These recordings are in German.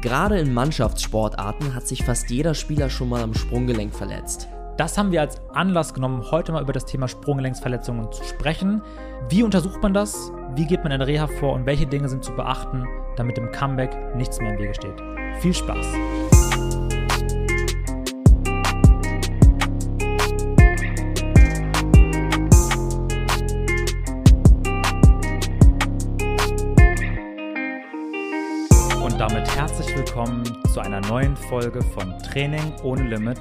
Gerade in Mannschaftssportarten hat sich fast jeder Spieler schon mal am Sprunggelenk verletzt. Das haben wir als Anlass genommen, heute mal über das Thema Sprunggelenksverletzungen zu sprechen. Wie untersucht man das? Wie geht man in Reha vor und welche Dinge sind zu beachten, damit im Comeback nichts mehr im Wege steht? Viel Spaß! Folge von Training ohne Limit.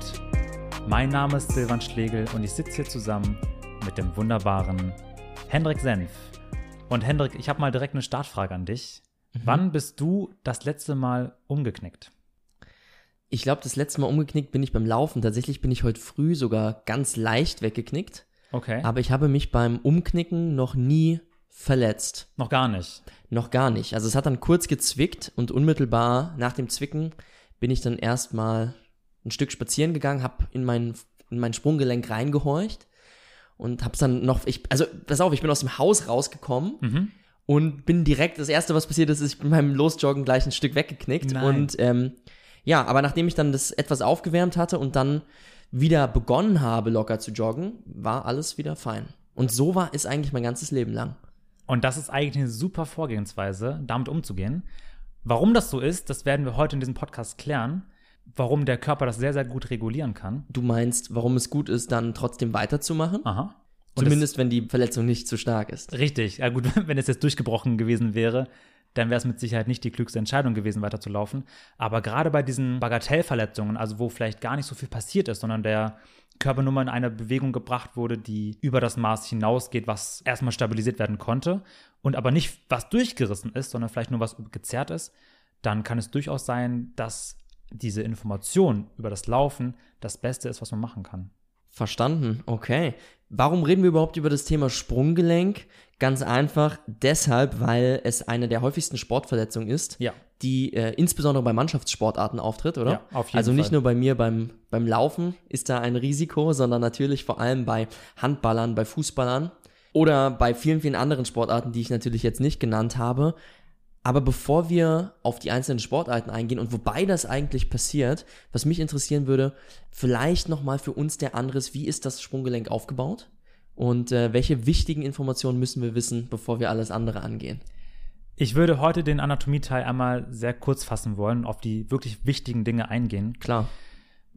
Mein Name ist Silvan Schlegel und ich sitze hier zusammen mit dem wunderbaren Hendrik Senf. Und Hendrik, ich habe mal direkt eine Startfrage an dich. Mhm. Wann bist du das letzte Mal umgeknickt? Ich glaube, das letzte Mal umgeknickt bin ich beim Laufen. Tatsächlich bin ich heute früh sogar ganz leicht weggeknickt. Okay. Aber ich habe mich beim Umknicken noch nie verletzt. Noch gar nicht. Noch gar nicht. Also es hat dann kurz gezwickt und unmittelbar nach dem Zwicken bin ich dann erstmal ein Stück spazieren gegangen, habe in mein, in mein Sprunggelenk reingehorcht und hab's dann noch, ich, also pass auf, ich bin aus dem Haus rausgekommen Mhm. und bin direkt, das erste, was passiert ist, ist, ich bin beim Losjoggen gleich ein Stück weggeknickt Nein. und ähm, ja, aber nachdem ich dann das etwas aufgewärmt hatte und dann wieder begonnen habe, locker zu joggen, war alles wieder fein. Und so war es eigentlich mein ganzes Leben lang. Und das ist eigentlich eine super Vorgehensweise, damit umzugehen. Warum das so ist, das werden wir heute in diesem Podcast klären. Warum der Körper das sehr, sehr gut regulieren kann. Du meinst, warum es gut ist, dann trotzdem weiterzumachen? Aha. Und Zumindest, wenn die Verletzung nicht zu stark ist. richtig. Ja, gut, wenn es jetzt durchgebrochen gewesen wäre, dann wäre es mit Sicherheit nicht die klügste Entscheidung gewesen, weiterzulaufen. Aber gerade bei diesen Bagatellverletzungen, also wo vielleicht gar nicht so viel passiert ist, sondern der Körper nur mal in eine Bewegung gebracht wurde, die über das Maß hinausgeht, was erstmal stabilisiert werden konnte und aber nicht was durchgerissen ist, sondern vielleicht nur was gezerrt ist, dann kann es durchaus sein, dass diese Information über das Laufen das Beste ist, was man machen kann. Verstanden, okay. Warum reden wir überhaupt über das Thema Sprunggelenk? Ganz einfach deshalb, weil es eine der häufigsten Sportverletzungen ist, Ja. die äh, insbesondere bei Mannschaftssportarten auftritt, oder? Ja, auf jeden also nicht Fall. nur bei mir beim, beim Laufen ist da ein Risiko, sondern natürlich vor allem bei Handballern, bei Fußballern oder bei vielen, vielen anderen Sportarten, die ich natürlich jetzt nicht genannt habe. Aber bevor wir auf die einzelnen Sportarten eingehen und wobei das eigentlich passiert, was mich interessieren würde, vielleicht nochmal für uns der Anriss, wie ist das Sprunggelenk aufgebaut? Und äh, welche wichtigen Informationen müssen wir wissen, bevor wir alles andere angehen? Ich würde heute den Anatomieteil einmal sehr kurz fassen wollen und auf die wirklich wichtigen Dinge eingehen. Klar.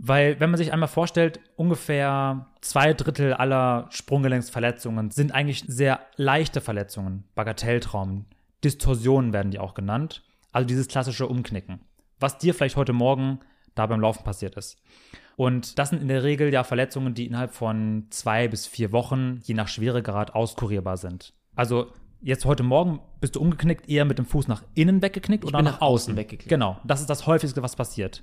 Weil, wenn man sich einmal vorstellt, ungefähr zwei Drittel aller Sprunggelenksverletzungen sind eigentlich sehr leichte Verletzungen, Bagatelltraumen, Distorsionen werden die auch genannt, also dieses klassische Umknicken, was dir vielleicht heute Morgen da beim Laufen passiert ist. Und das sind in der Regel ja Verletzungen, die innerhalb von zwei bis vier Wochen, je nach Schweregrad, auskurierbar sind. Also jetzt heute Morgen bist du umgeknickt, eher mit dem Fuß nach innen weggeknickt oder bin nach, außen weggeknickt. Genau, das ist das häufigste, was passiert.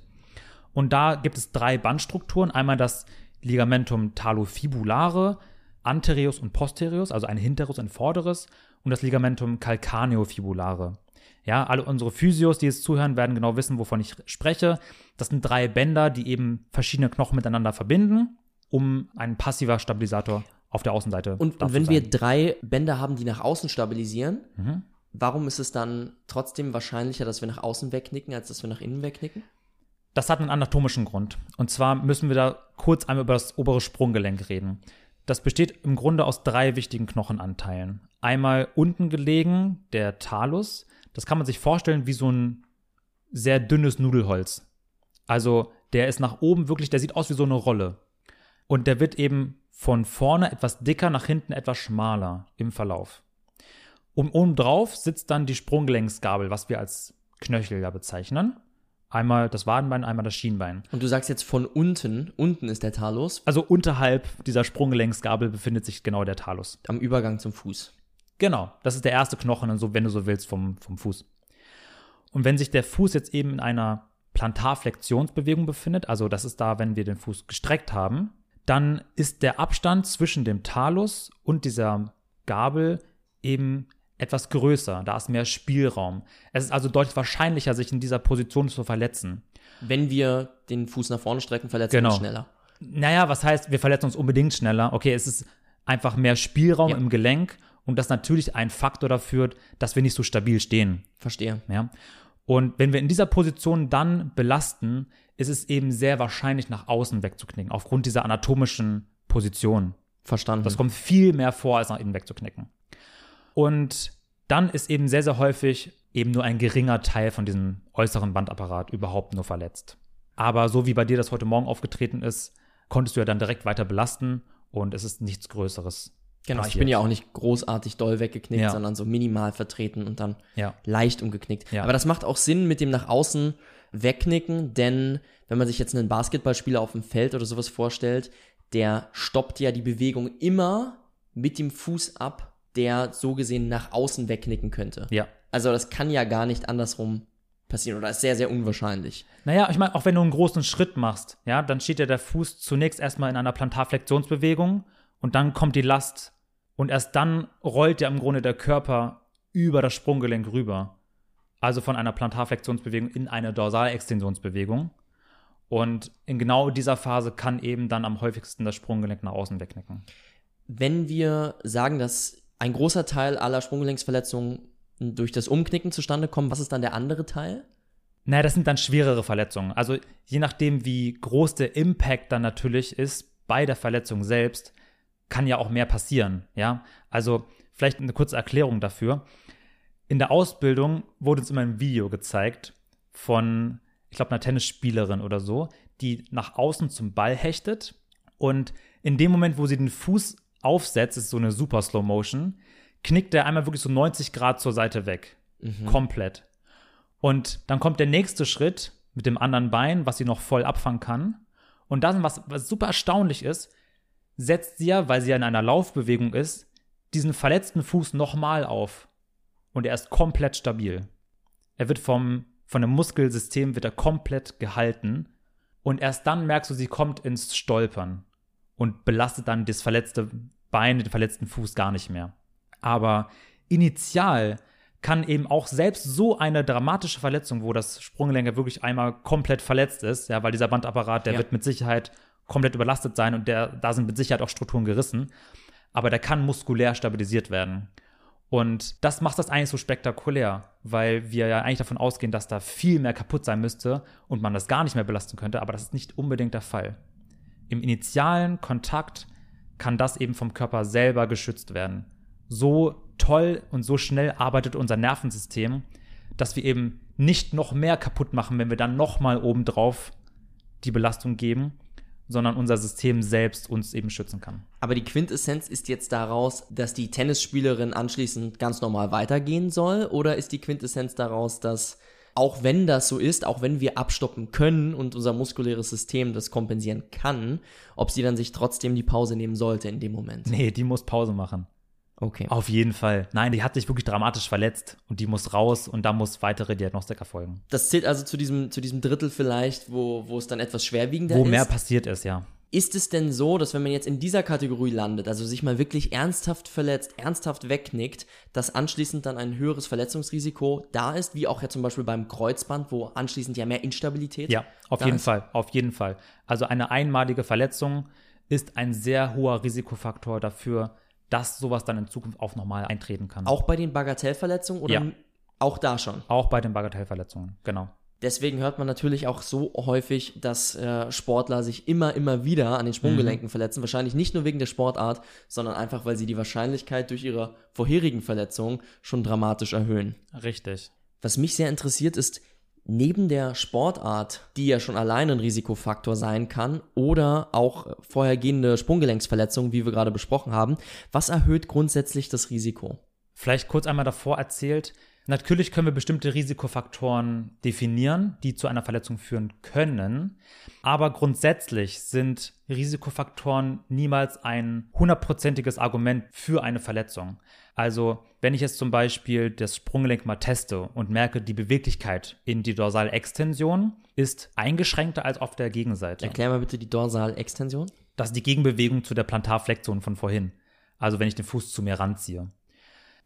Und da gibt es drei Bandstrukturen. Einmal das Ligamentum talofibulare, anterius und posterius, also ein hinteres und ein vorderes, und das Ligamentum calcaneofibulare. Ja, alle unsere Physios, die jetzt zuhören, werden genau wissen, wovon ich spreche. Das sind drei Bänder, die eben verschiedene Knochen miteinander verbinden, um ein passiver Stabilisator auf der Außenseite Und, und wenn wir drei Bänder haben, die nach außen stabilisieren, Mhm. warum ist es dann trotzdem wahrscheinlicher, dass wir nach außen wegknicken, als dass wir nach innen wegknicken? Das hat einen anatomischen Grund. Und zwar müssen wir da kurz einmal über das obere Sprunggelenk reden. Das besteht im Grunde aus drei wichtigen Knochenanteilen. Einmal unten gelegen, der Talus. Das kann man sich vorstellen wie so ein sehr dünnes Nudelholz. Also der ist nach oben wirklich, der sieht aus wie so eine Rolle. Und der wird eben von vorne etwas dicker, nach hinten etwas schmaler im Verlauf. Und oben drauf sitzt dann die Sprunggelenksgabel, was wir als Knöchel ja bezeichnen. Einmal das Wadenbein, einmal das Schienbein. Und du sagst jetzt von unten, unten ist der Talus, Also unterhalb dieser Sprunggelenksgabel befindet sich genau der Talus. am Übergang zum Fuß. Genau, das ist der erste Knochen, so, wenn du so willst, vom, vom Fuß. Und wenn sich der Fuß jetzt eben in einer Plantarflexionsbewegung befindet, also das ist da, wenn wir den Fuß gestreckt haben, dann ist der Abstand zwischen dem Talus und dieser Gabel eben etwas größer. Da ist mehr Spielraum. Es ist also deutlich wahrscheinlicher, sich in dieser Position zu verletzen. Wenn wir den Fuß nach vorne strecken, verletzen wir Genau. uns schneller. Naja, was heißt, wir verletzen uns unbedingt schneller? Okay, es ist einfach mehr Spielraum Ja. im Gelenk und das natürlich ein Faktor dafür, dass wir nicht so stabil stehen. Verstehe. Ja? Und wenn wir in dieser Position dann belasten, ist es eben sehr wahrscheinlich nach außen wegzuknicken, aufgrund dieser anatomischen Position. Verstanden. Das kommt viel mehr vor, als nach innen wegzuknicken. Und dann ist eben sehr, sehr häufig eben nur ein geringer Teil von diesem äußeren Bandapparat überhaupt nur verletzt. Aber so wie bei dir das heute Morgen aufgetreten ist, konntest du ja dann direkt weiter belasten und es ist nichts Größeres. Genau, ich passiert. bin ja auch nicht großartig doll weggeknickt, Ja. sondern so minimal vertreten und dann Ja. leicht umgeknickt. Ja. Aber das macht auch Sinn mit dem nach außen wegknicken, denn wenn man sich jetzt einen Basketballspieler auf dem Feld oder sowas vorstellt, der stoppt ja die Bewegung immer mit dem Fuß ab, der so gesehen nach außen wegknicken könnte. Ja. Also das kann ja gar nicht andersrum passieren oder ist sehr, sehr unwahrscheinlich. Naja, ich meine, auch wenn du einen großen Schritt machst, ja, dann steht ja der Fuß zunächst erstmal in einer Plantarflexionsbewegung und dann kommt die Last und erst dann rollt ja im Grunde der Körper über das Sprunggelenk rüber. Also von einer Plantarflexionsbewegung in eine Dorsalextensionsbewegung. Und in genau dieser Phase kann eben dann am häufigsten das Sprunggelenk nach außen wegknicken. Wenn wir sagen, dass ein großer Teil aller Sprunggelenksverletzungen durch das Umknicken zustande kommen, was ist dann der andere Teil? Naja, das sind dann schwerere Verletzungen. Also je nachdem, wie groß der Impact dann natürlich ist bei der Verletzung selbst, kann ja auch mehr passieren. Ja, also vielleicht eine kurze Erklärung dafür. In der Ausbildung wurde uns immer ein Video gezeigt von, ich glaube, einer Tennisspielerin oder so, die nach außen zum Ball hechtet und in dem Moment, wo sie den Fuß aufsetzt, ist so eine super Slow Motion, knickt er einmal wirklich so 90 Grad zur Seite weg. Komplett. Und dann kommt der nächste Schritt mit dem anderen Bein, was sie noch voll abfangen kann. Und dann, was, was super erstaunlich ist, setzt sie ja, weil sie ja in einer Laufbewegung ist, diesen verletzten Fuß nochmal auf. Und er ist komplett stabil. Er wird vom, von dem Muskelsystem wird er komplett gehalten. Und erst dann merkst du, sie kommt ins Stolpern und belastet dann das verletzte Bein, den verletzten Fuß gar nicht mehr. Aber initial kann eben auch selbst so eine dramatische Verletzung, wo das Sprunggelenk wirklich einmal komplett verletzt ist, ja, weil dieser Bandapparat, der Ja. wird mit Sicherheit komplett überlastet sein und der, da sind mit Sicherheit auch Strukturen gerissen, aber der kann muskulär stabilisiert werden. Und das macht das eigentlich so spektakulär, weil wir ja eigentlich davon ausgehen, dass da viel mehr kaputt sein müsste und man das gar nicht mehr belasten könnte, aber das ist nicht unbedingt der Fall. Im initialen Kontakt kann das eben vom Körper selber geschützt werden. So toll und so schnell arbeitet unser Nervensystem, dass wir eben nicht noch mehr kaputt machen, wenn wir dann noch mal obendrauf die Belastung geben, sondern unser System selbst uns eben schützen kann. Aber die Quintessenz ist jetzt daraus, dass die Tennisspielerin anschließend ganz normal weitergehen soll? Oder ist die Quintessenz daraus, dass auch wenn das so ist, auch wenn wir abstoppen können und unser muskuläres System das kompensieren kann, ob sie dann sich trotzdem die Pause nehmen sollte in dem Moment? Nee, die muss Pause machen. Okay. Auf jeden Fall. Nein, die hat sich wirklich dramatisch verletzt und die muss raus und da muss weitere Diagnostik erfolgen. Das zählt also zu diesem, zu diesem Drittel vielleicht, wo, wo es dann etwas schwerwiegender Wo ist. mehr passiert ist, ja. Ist es denn so, dass wenn man jetzt in dieser Kategorie landet, also sich mal wirklich ernsthaft verletzt, ernsthaft wegknickt, dass anschließend dann ein höheres Verletzungsrisiko da ist, wie auch ja zum Beispiel beim Kreuzband, wo anschließend ja mehr Instabilität Ja, auf jeden ist? Fall, auf jeden Fall. Also eine einmalige Verletzung ist ein sehr hoher Risikofaktor dafür, dass sowas dann in Zukunft auch nochmal eintreten kann. Auch bei den Bagatellverletzungen oder Ja. auch da schon? Auch bei den Bagatellverletzungen, genau. Deswegen hört man natürlich auch so häufig, dass äh, Sportler sich immer, immer wieder an den Sprunggelenken Mhm. verletzen. Wahrscheinlich nicht nur wegen der Sportart, sondern einfach, weil sie die Wahrscheinlichkeit durch ihre vorherigen Verletzungen schon dramatisch erhöhen. Richtig. Was mich sehr interessiert ist, neben der Sportart, die ja schon alleine ein Risikofaktor sein kann, oder auch vorhergehende Sprunggelenksverletzungen, wie wir gerade besprochen haben, was erhöht grundsätzlich das Risiko? Vielleicht kurz einmal davor erzählt. Natürlich können wir bestimmte Risikofaktoren definieren, die zu einer Verletzung führen können. Aber grundsätzlich sind Risikofaktoren niemals ein hundertprozentiges Argument für eine Verletzung. Also, wenn ich jetzt zum Beispiel das Sprunggelenk mal teste und merke, die Beweglichkeit in die Dorsalextension ist eingeschränkter als auf der Gegenseite. Erklär mal bitte die Dorsalextension. Das ist die Gegenbewegung zu der Plantarflexion von vorhin. Also wenn ich den Fuß zu mir ranziehe.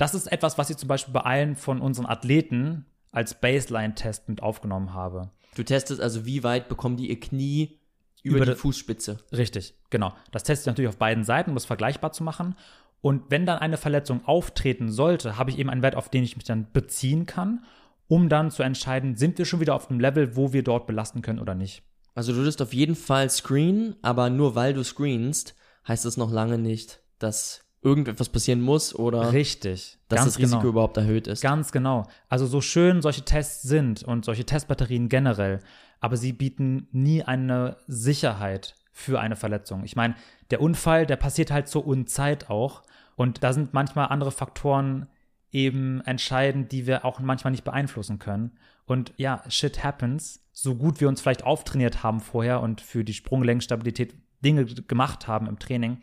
Das ist etwas, was ich zum Beispiel bei allen von unseren Athleten als Baseline-Test mit aufgenommen habe. Du testest also, wie weit bekommen die ihr Knie über, Über die Fußspitze. Richtig, genau. Das teste ich natürlich auf beiden Seiten, um es vergleichbar zu machen. Und wenn dann eine Verletzung auftreten sollte, habe ich eben einen Wert, auf den ich mich dann beziehen kann. um dann zu entscheiden, sind wir schon wieder auf dem Level, wo wir dort belasten können oder nicht. Also du würdest auf jeden Fall screenen, aber nur weil du screenst, heißt das noch lange nicht, dass irgendetwas passieren muss oder Richtig. dass ganz das Risiko genau. überhaupt erhöht ist. Ganz genau. Also so schön solche Tests sind und solche Testbatterien generell, aber sie bieten nie eine Sicherheit für eine Verletzung. Ich meine, der Unfall, der passiert halt zur Unzeit auch und da sind manchmal andere Faktoren eben entscheidend, die wir auch manchmal nicht beeinflussen können. Und ja, shit happens. So gut wir uns vielleicht auftrainiert haben vorher und für die Sprunggelenkstabilität Dinge gemacht haben im Training,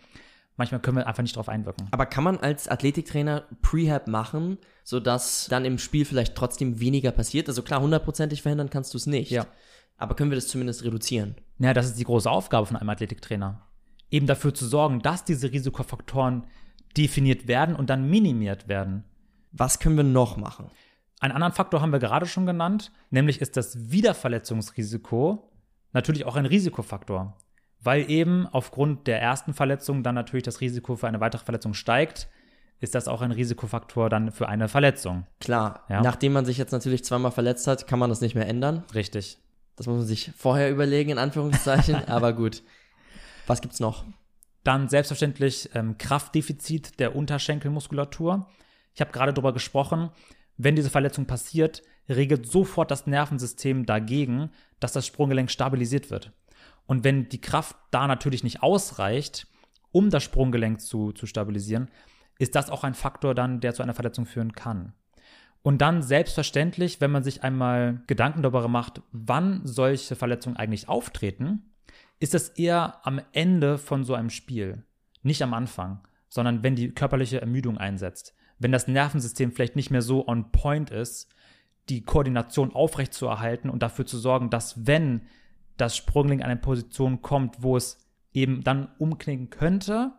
manchmal können wir einfach nicht darauf einwirken. Aber kann man als Athletiktrainer Prehab machen, sodass dann im Spiel vielleicht trotzdem weniger passiert? Also klar, hundertprozentig verhindern kannst du es nicht. Ja. Aber können wir das zumindest reduzieren? Ja, das ist die große Aufgabe von einem Athletiktrainer. Eben dafür zu sorgen, dass diese Risikofaktoren definiert werden und dann minimiert werden. Was können wir noch machen? Einen anderen Faktor haben wir gerade schon genannt, nämlich ist das Wiederverletzungsrisiko natürlich auch ein Risikofaktor, weil eben aufgrund der ersten Verletzung dann natürlich das Risiko für eine weitere Verletzung steigt, ist das auch ein Risikofaktor dann für eine Verletzung. Klar, Ja. nachdem man sich jetzt natürlich zweimal verletzt hat, kann man das nicht mehr ändern. Richtig. Das muss man sich vorher überlegen, in Anführungszeichen. aber gut. Was gibt's noch? Dann selbstverständlich ähm, Kraftdefizit der Unterschenkelmuskulatur. Ich habe gerade darüber gesprochen, wenn diese Verletzung passiert, regelt sofort das Nervensystem dagegen, dass das Sprunggelenk stabilisiert wird. Und wenn die Kraft da natürlich nicht ausreicht, um das Sprunggelenk zu, zu stabilisieren, ist das auch ein Faktor dann, der zu einer Verletzung führen kann. Und dann selbstverständlich, wenn man sich einmal Gedanken darüber macht, wann solche Verletzungen eigentlich auftreten, ist das eher am Ende von so einem Spiel, nicht am Anfang, sondern wenn die körperliche Ermüdung einsetzt, wenn das Nervensystem vielleicht nicht mehr so on point ist, die Koordination aufrechtzuerhalten und dafür zu sorgen, dass wenn das Sprunggelenk an eine Position kommt, wo es eben dann umknicken könnte,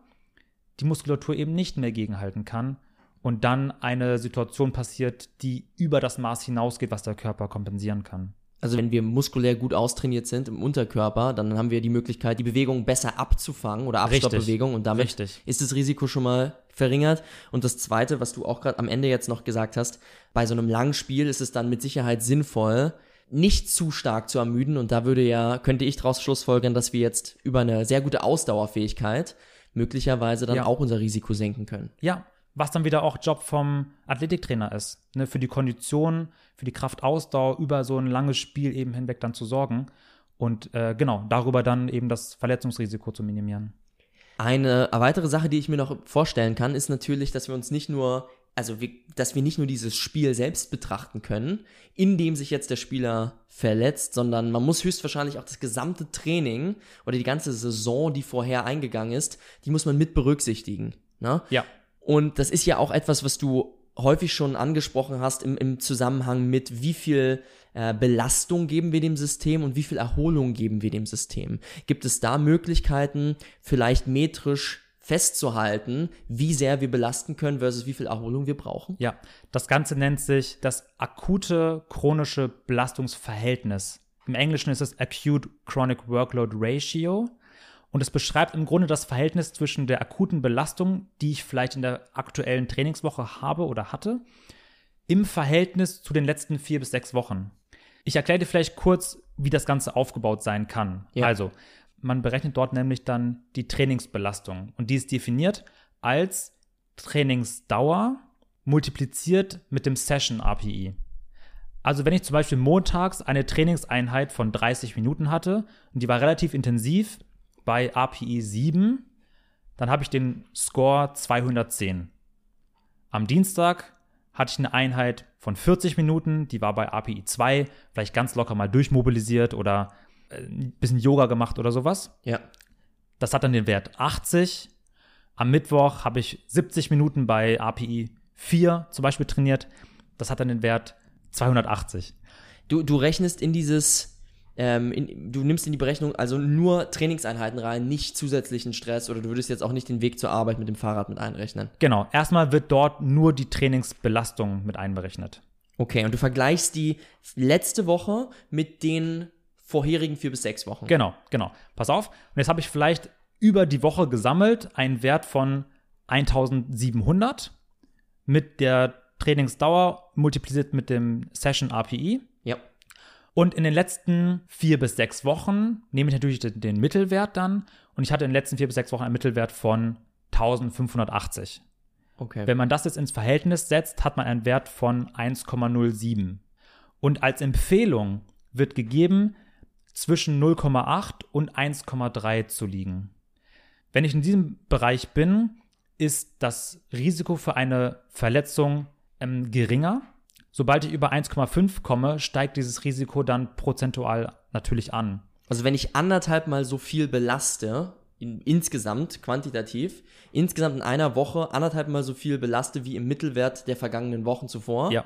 die Muskulatur eben nicht mehr gegenhalten kann und dann eine Situation passiert, die über das Maß hinausgeht, was der Körper kompensieren kann. Also wenn wir muskulär gut austrainiert sind im Unterkörper, dann haben wir die Möglichkeit, die Bewegung besser abzufangen oder. Abstoppbewegung und damit Richtig. ist das Risiko schon mal verringert. Und das Zweite, was du auch gerade am Ende jetzt noch gesagt hast, bei so einem langen Spiel ist es dann mit Sicherheit sinnvoll, nicht zu stark zu ermüden. Und da würde ja, könnte ich daraus schlussfolgern, dass wir jetzt über eine sehr gute Ausdauerfähigkeit möglicherweise dann Ja. auch unser Risiko senken können. Ja, was dann wieder auch Job vom Athletiktrainer ist. Ne, für die Kondition, für die Kraftausdauer über so ein langes Spiel eben hinweg dann zu sorgen. Und äh, genau, darüber dann eben das Verletzungsrisiko zu minimieren. Eine weitere Sache, die ich mir noch vorstellen kann, ist natürlich, dass wir uns nicht nur, also wir, dass wir nicht nur dieses Spiel selbst betrachten können, in dem sich jetzt der Spieler verletzt, sondern man muss höchstwahrscheinlich auch das gesamte Training oder die ganze Saison, die vorher eingegangen ist, die muss man mit berücksichtigen. Ne? Ja. Und das ist ja auch etwas, was du häufig schon angesprochen hast im, im Zusammenhang mit, wie viel äh, Belastung geben wir dem System und wie viel Erholung geben wir dem System. Gibt es da Möglichkeiten, vielleicht metrisch festzuhalten, wie sehr wir belasten können versus wie viel Erholung wir brauchen? Ja, das Ganze nennt sich das akute chronische Belastungsverhältnis. Im Englischen ist es Acute Chronic Workload Ratio. Und es beschreibt im Grunde das Verhältnis zwischen der akuten Belastung, die ich vielleicht in der aktuellen Trainingswoche habe oder hatte, im Verhältnis zu den letzten vier bis sechs Wochen. Ich erkläre dir vielleicht kurz, wie das Ganze aufgebaut sein kann. Ja. Also, man berechnet dort nämlich dann die Trainingsbelastung. Und die ist definiert als Trainingsdauer multipliziert mit dem Session API. Also wenn ich zum Beispiel montags eine Trainingseinheit von 30 Minuten hatte und die war relativ intensiv bei API 7, dann habe ich den Score 210. Am Dienstag hatte ich eine Einheit von 40 Minuten, die war bei API 2, vielleicht ganz locker mal durchmobilisiert oder ein bisschen Yoga gemacht oder sowas. Ja. Das hat dann den Wert 80. Am Mittwoch habe ich 70 Minuten bei API 4 zum Beispiel trainiert. Das hat dann den Wert 280. Du, du rechnest in dieses, ähm, in, du nimmst in die Berechnung also nur Trainingseinheiten rein, nicht zusätzlichen Stress oder du würdest jetzt auch nicht den Weg zur Arbeit mit dem Fahrrad mit einrechnen. Genau, erstmal wird dort nur die Trainingsbelastung mit einberechnet. Okay, und du vergleichst die letzte Woche mit den vorherigen vier bis sechs Wochen. Genau, genau. Pass auf. Und jetzt habe ich vielleicht über die Woche gesammelt einen Wert von 1700 mit der Trainingsdauer multipliziert mit dem Session RPI. Ja. Und in den letzten vier bis sechs Wochen nehme ich natürlich den, den Mittelwert dann. Und ich hatte in den letzten vier bis sechs Wochen einen Mittelwert von 1580. Okay. Wenn man das jetzt ins Verhältnis setzt, hat man einen Wert von 1,07. Und als Empfehlung wird gegeben, zwischen 0,8 und 1,3 zu liegen. Wenn ich in diesem Bereich bin, ist das Risiko für eine Verletzung ähm, geringer. Sobald ich über 1,5 komme, steigt dieses Risiko dann prozentual natürlich an. Also wenn ich anderthalb mal so viel belaste, in, insgesamt, quantitativ, insgesamt in einer Woche anderthalb mal so viel belaste wie im Mittelwert der vergangenen Wochen zuvor, Ja.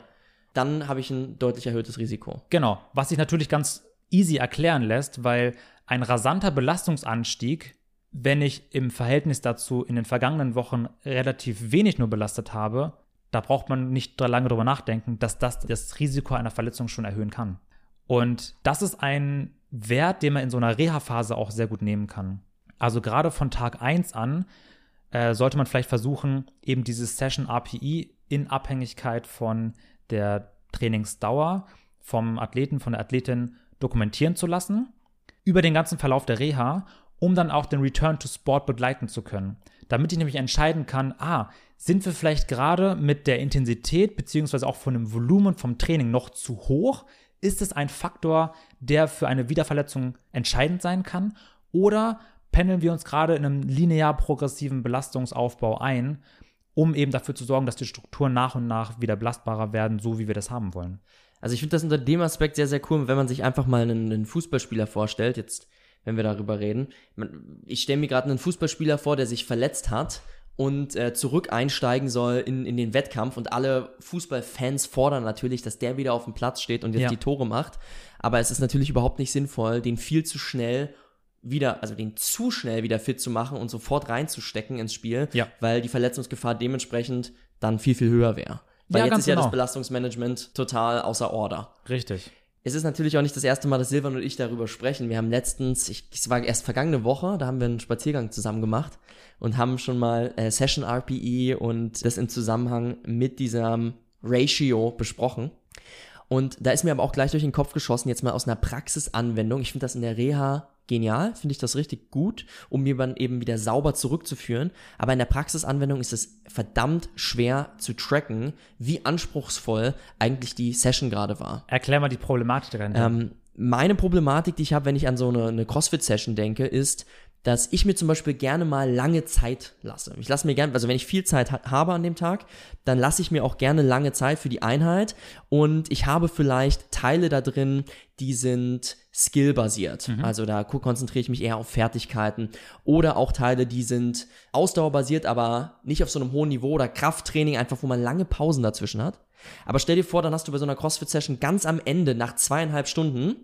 dann habe ich ein deutlich erhöhtes Risiko. Genau, was sich natürlich ganz easy erklären lässt, weil ein rasanter Belastungsanstieg, wenn ich im Verhältnis dazu in den vergangenen Wochen relativ wenig nur belastet habe, da braucht man nicht lange drüber nachdenken, dass das das Risiko einer Verletzung schon erhöhen kann. Und das ist ein Wert, den man in so einer Reha-Phase auch sehr gut nehmen kann. Also gerade von Tag 1 an äh, sollte man vielleicht versuchen, eben dieses Session RPI in Abhängigkeit von der Trainingsdauer vom Athleten, von der Athletin dokumentieren zu lassen, über den ganzen Verlauf der Reha, um dann auch den Return to Sport begleiten zu können. Damit ich nämlich entscheiden kann, ah, sind wir vielleicht gerade mit der Intensität beziehungsweise auch von dem Volumen vom Training noch zu hoch? Ist es ein Faktor, der für eine Wiederverletzung entscheidend sein kann? Oder pendeln wir uns gerade in einem linear progressiven Belastungsaufbau ein, um eben dafür zu sorgen, dass die Strukturen nach und nach wieder belastbarer werden, so wie wir das haben wollen? Also ich finde das unter dem Aspekt sehr, sehr cool, wenn man sich einfach mal einen, einen Fußballspieler vorstellt, jetzt, wenn wir darüber reden. Ich stelle mir gerade einen Fußballspieler vor, der sich verletzt hat und äh, zurück einsteigen soll in, in den Wettkampf und alle Fußballfans fordern natürlich, dass der wieder auf dem Platz steht und jetzt Ja. die Tore macht. Aber es ist natürlich überhaupt nicht sinnvoll, den viel zu schnell wieder, also den zu schnell wieder fit zu machen und sofort reinzustecken ins Spiel, Ja. weil die Verletzungsgefahr dementsprechend dann viel, viel höher wäre. Weil Ja, jetzt ist ja das genau. Belastungsmanagement total außer Order. Richtig. Es ist natürlich auch nicht das erste Mal, dass Silvan und ich darüber sprechen. Wir haben letztens, ich, es war erst vergangene Woche, da haben wir einen Spaziergang zusammen gemacht und haben schon mal äh, Session RPE und das im Zusammenhang mit diesem Ratio besprochen. Und da ist mir aber auch gleich durch den Kopf geschossen, jetzt mal aus einer Praxisanwendung. Ich finde das in der Reha genial, finde ich das richtig gut, um mir dann eben wieder sauber zurückzuführen. Aber in der Praxisanwendung ist es verdammt schwer zu tracken, wie anspruchsvoll eigentlich die Session gerade war. Erklär mal die Problematik dahinter. Ähm, meine Problematik, die ich habe, wenn ich an so eine, eine CrossFit-Session denke, ist, dass ich mir zum Beispiel gerne mal lange Zeit lasse. Ich lasse mir gerne, also wenn ich viel Zeit ha habe an dem Tag, dann lasse ich mir auch gerne lange Zeit für die Einheit und ich habe vielleicht Teile da drin, die sind skillbasiert. Also da ko- konzentriere ich mich eher auf Fertigkeiten oder auch Teile, die sind ausdauerbasiert, aber nicht auf so einem hohen Niveau oder Krafttraining, einfach wo man lange Pausen dazwischen hat. Aber stell dir vor, dann hast du bei so einer CrossFit-Session ganz am Ende, nach zweieinhalb Stunden,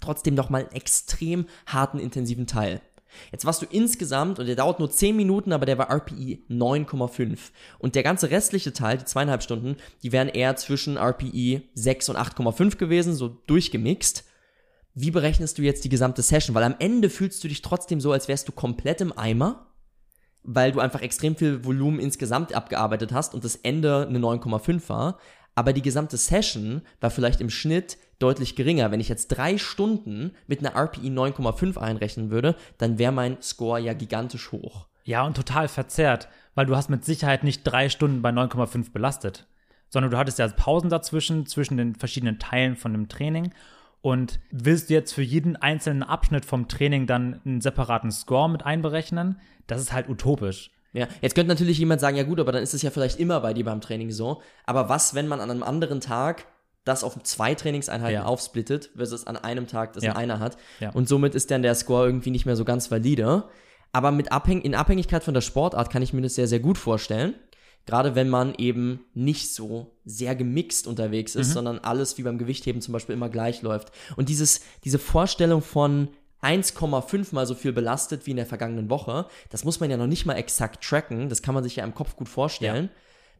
trotzdem noch mal einen extrem harten, intensiven Teil. Jetzt warst du insgesamt, und der dauert nur 10 Minuten, aber der war RPI 9,5. Und der ganze restliche Teil, die zweieinhalb Stunden, die wären eher zwischen RPI 6 und 8,5 gewesen, so durchgemixt. Wie berechnest du jetzt die gesamte Session? Weil am Ende fühlst du dich trotzdem so, als wärst du komplett im Eimer, weil du einfach extrem viel Volumen insgesamt abgearbeitet hast und das Ende eine 9,5 war. Aber die gesamte Session war vielleicht im Schnitt deutlich geringer. Wenn ich jetzt drei Stunden mit einer RPI 9,5 einrechnen würde, dann wäre mein Score ja gigantisch hoch. Ja, und total verzerrt, weil du hast mit Sicherheit nicht drei Stunden bei 9,5 belastet, sondern du hattest ja Pausen dazwischen, zwischen den verschiedenen Teilen von dem Training. Und willst du jetzt für jeden einzelnen Abschnitt vom Training dann einen separaten Score mit einberechnen? Das ist halt utopisch. Ja, jetzt könnte natürlich jemand sagen, ja gut, aber dann ist es ja vielleicht immer bei dir beim Training so. Aber was, wenn man an einem anderen Tag das auf zwei Trainingseinheiten Ja. aufsplittet, versus an einem Tag das Ja. in einer hat. Ja. Und somit ist dann der Score irgendwie nicht mehr so ganz valide. Aber mit Abhäng in Abhängigkeit von der Sportart kann ich mir das sehr, sehr gut vorstellen. Gerade wenn man eben nicht so sehr gemixt unterwegs ist, sondern alles wie beim Gewichtheben zum Beispiel immer gleich läuft. Und dieses, diese Vorstellung von 1,5 mal so viel belastet wie in der vergangenen Woche, das muss man ja noch nicht mal exakt tracken, das kann man sich ja im Kopf gut vorstellen.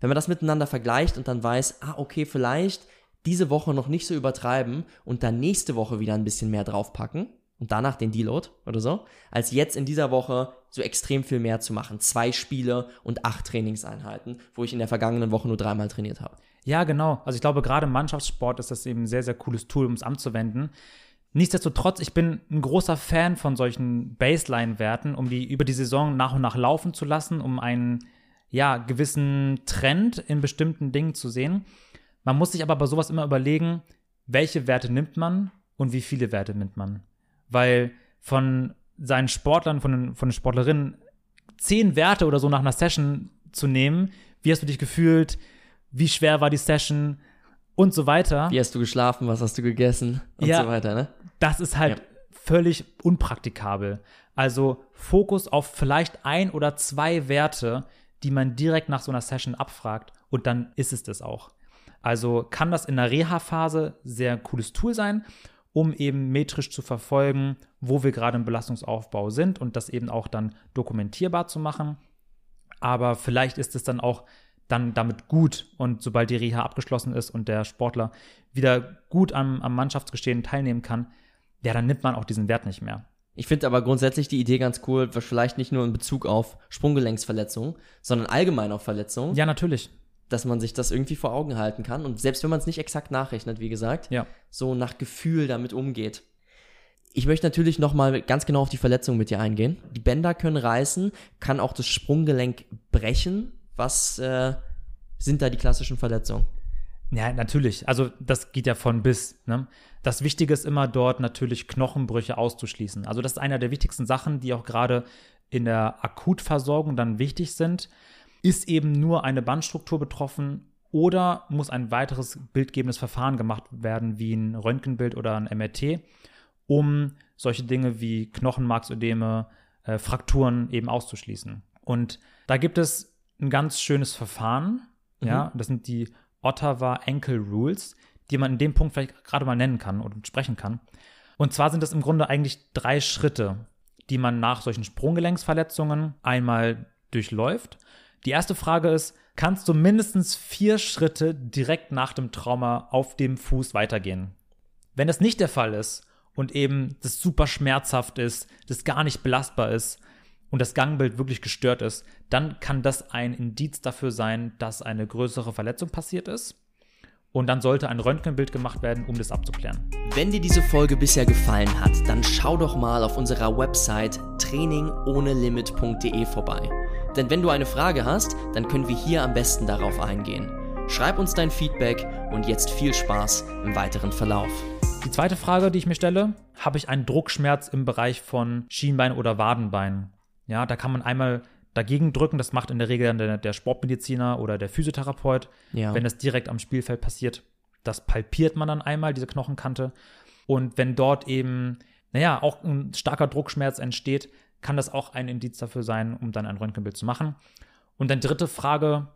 Wenn man das miteinander vergleicht und dann weiß, ah, okay, vielleicht diese Woche noch nicht so übertreiben und dann nächste Woche wieder ein bisschen mehr draufpacken, und danach den Deload oder so, als jetzt in dieser Woche so extrem viel mehr zu machen. Zwei Spiele und acht Trainingseinheiten, wo ich in der vergangenen Woche nur dreimal trainiert habe. Ja, genau. Also ich glaube, gerade im Mannschaftssport ist das eben ein sehr, sehr cooles Tool, um es anzuwenden. Nichtsdestotrotz, ich bin ein großer Fan von solchen Baseline-Werten, um die über die Saison nach und nach laufen zu lassen, um einen ja, gewissen Trend in bestimmten Dingen zu sehen. Man muss sich aber bei sowas immer überlegen, welche Werte nimmt man und wie viele Werte nimmt man. Weil von seinen Sportlern, von den, von den Sportlerinnen zehn Werte oder so nach einer Session zu nehmen, wie hast du dich gefühlt, wie schwer war die Session und so weiter. Wie hast du geschlafen, was hast du gegessen und Ja. so weiter, ne? Das ist halt Ja. völlig unpraktikabel. Also Fokus auf vielleicht ein oder zwei Werte, die man direkt nach so einer Session abfragt und dann ist es das auch. Also kann das in der Reha-Phase sehr cooles Tool sein, um eben metrisch zu verfolgen, wo wir gerade im Belastungsaufbau sind und das eben auch dann dokumentierbar zu machen. Aber vielleicht ist es dann auch dann damit gut und sobald die Reha abgeschlossen ist und der Sportler wieder gut am, am Mannschaftsgeschehen teilnehmen kann, ja, dann nimmt man auch diesen Wert nicht mehr. Ich finde aber grundsätzlich die Idee ganz cool, vielleicht nicht nur in Bezug auf Sprunggelenksverletzungen, sondern allgemein auf Verletzungen, Ja, natürlich. dass man sich das irgendwie vor Augen halten kann und selbst wenn man es nicht exakt nachrechnet, wie gesagt, Ja. so nach Gefühl damit umgeht. Ich möchte natürlich nochmal ganz genau auf die Verletzung mit dir eingehen. Die Bänder können reißen, kann auch das Sprunggelenk brechen. Was äh, sind da die klassischen Verletzungen? Ja, natürlich. Also das geht ja von bis. Ne? Das Wichtige ist immer dort natürlich Knochenbrüche auszuschließen. Also das ist einer der wichtigsten Sachen, die auch gerade in der Akutversorgung dann wichtig sind. Ist eben nur eine Bandstruktur betroffen oder muss ein weiteres bildgebendes Verfahren gemacht werden, wie ein Röntgenbild oder ein MRT, um solche Dinge wie Knochenmarksödeme, äh, Frakturen eben auszuschließen. Und da gibt es ein ganz schönes Verfahren. Ja, das sind die Ottawa Ankle Rules, die man in dem Punkt vielleicht gerade mal nennen kann und sprechen kann. Und zwar sind das im Grunde eigentlich drei Schritte, die man nach solchen Sprunggelenksverletzungen einmal durchläuft. Die erste Frage ist, kannst du mindestens vier Schritte direkt nach dem Trauma auf dem Fuß weitergehen? Wenn das nicht der Fall ist und eben das super schmerzhaft ist, das gar nicht belastbar ist und das Gangbild wirklich gestört ist, dann kann das ein Indiz dafür sein, dass eine größere Verletzung passiert ist. Und dann sollte ein Röntgenbild gemacht werden, um das abzuklären. Wenn dir diese Folge bisher gefallen hat, dann schau doch mal auf unserer Website trainingohnelimit.de vorbei. Denn wenn du eine Frage hast, dann können wir hier am besten darauf eingehen. Schreib uns dein Feedback und jetzt viel Spaß im weiteren Verlauf. Die zweite Frage, die ich mir stelle, habe ich einen Druckschmerz im Bereich von Schienbein oder Wadenbein? Ja, da kann man einmal dagegen drücken, das macht in der Regel dann der, der Sportmediziner oder der Physiotherapeut. Ja. Wenn das direkt am Spielfeld passiert, das palpiert man dann einmal, diese Knochenkante. Und wenn dort eben, naja, auch ein starker Druckschmerz entsteht, kann das auch ein Indiz dafür sein, um dann ein Röntgenbild zu machen. Und dann dritte Frage,